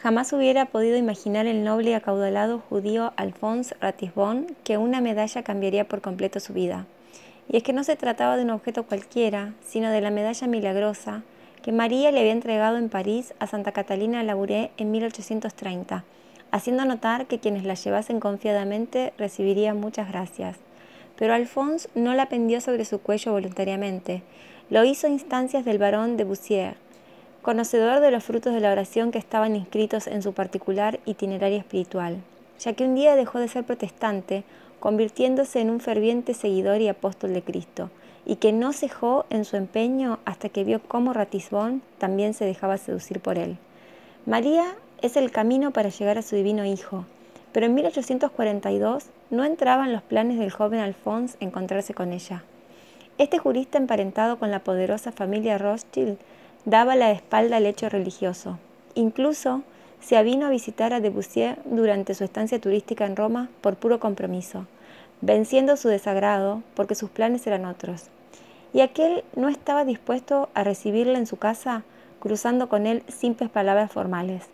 Jamás hubiera podido imaginar el noble y acaudalado judío Alphonse Ratisbonne que una medalla cambiaría por completo su vida. Y es que no se trataba de un objeto cualquiera, sino de la medalla milagrosa que María le había entregado en París a Santa Catalina Labouré en 1830, haciendo notar que quienes la llevasen confiadamente recibirían muchas gracias. Pero Alphonse no la pendió sobre su cuello voluntariamente, lo hizo a instancias del barón de Boussier, conocedor de los frutos de la oración que estaban inscritos en su particular itinerario espiritual, ya que un día dejó de ser protestante, convirtiéndose en un ferviente seguidor y apóstol de Cristo, y que no cejó en su empeño hasta que vio cómo Ratisbón también se dejaba seducir por él. María es el camino para llegar a su divino Hijo, pero en 1842 no entraba en los planes del joven Alphonse encontrarse con ella. Este jurista emparentado con la poderosa familia Rothschild daba la espalda al hecho religioso. Incluso se avino a visitar a Debussy durante su estancia turística en Roma por puro compromiso, venciendo su desagrado porque sus planes eran otros. Y aquel no estaba dispuesto a recibirla en su casa cruzando con él simples palabras formales.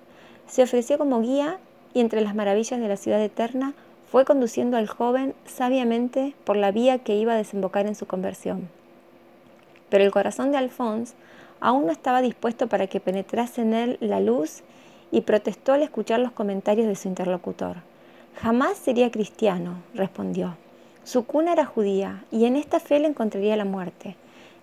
Se ofreció como guía y entre las maravillas de la ciudad eterna fue conduciendo al joven sabiamente por la vía que iba a desembocar en su conversión. Pero el corazón de Alphonse aún no estaba dispuesto para que penetrase en él la luz y protestó al escuchar los comentarios de su interlocutor. Jamás sería cristiano, respondió. Su cuna era judía y en esta fe le encontraría la muerte.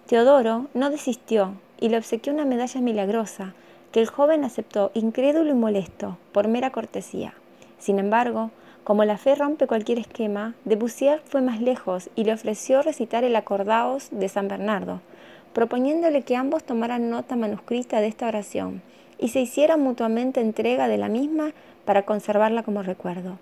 Teodoro no desistió y le obsequió una medalla milagrosa que el joven aceptó incrédulo y molesto por mera cortesía. Sin embargo, como la fe rompe cualquier esquema, Debussy fue más lejos y le ofreció recitar el Acordaos de San Bernardo, proponiéndole que ambos tomaran nota manuscrita de esta oración y se hicieran mutuamente entrega de la misma para conservarla como recuerdo.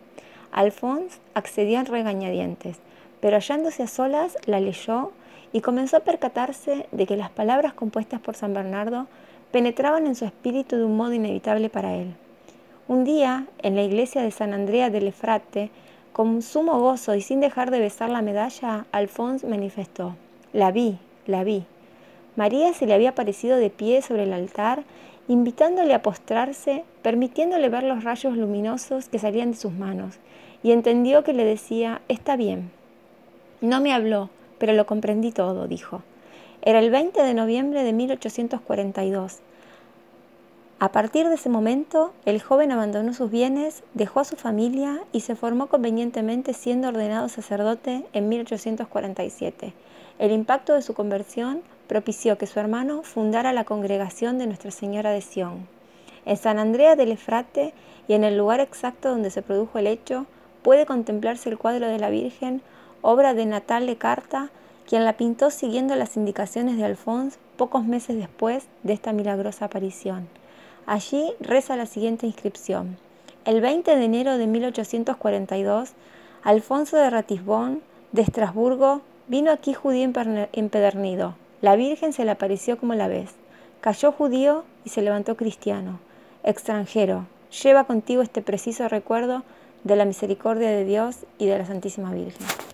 Alphonse accedió en regañadientes, pero hallándose a solas la leyó y comenzó a percatarse de que las palabras compuestas por San Bernardo penetraban en su espíritu de un modo inevitable para él. Un día, en la iglesia de San Andrea del Efrate, con sumo gozo y sin dejar de besar la medalla, Alphonse manifestó, la vi, la vi. María se le había aparecido de pie sobre el altar, invitándole a postrarse, permitiéndole ver los rayos luminosos que salían de sus manos, y entendió que le decía, está bien. No me habló, pero lo comprendí todo, dijo. Era el 20 de noviembre de 1842. A partir de ese momento, el joven abandonó sus bienes, dejó a su familia y se formó convenientemente siendo ordenado sacerdote en 1847. El impacto de su conversión propició que su hermano fundara la congregación de Nuestra Señora de Sion. En San Andrea del Efrate y en el lugar exacto donde se produjo el hecho, puede contemplarse el cuadro de la Virgen, obra de Natale Carta, quien la pintó siguiendo las indicaciones de Alphonse pocos meses después de esta milagrosa aparición. Allí reza la siguiente inscripción. El 20 de enero de 1842, Alfonso de Ratisbonne, de Estrasburgo, vino aquí judío empedernido, la Virgen se le apareció como la ves. Cayó judío y se levantó cristiano. Extranjero, lleva contigo este preciso recuerdo de la misericordia de Dios y de la Santísima Virgen.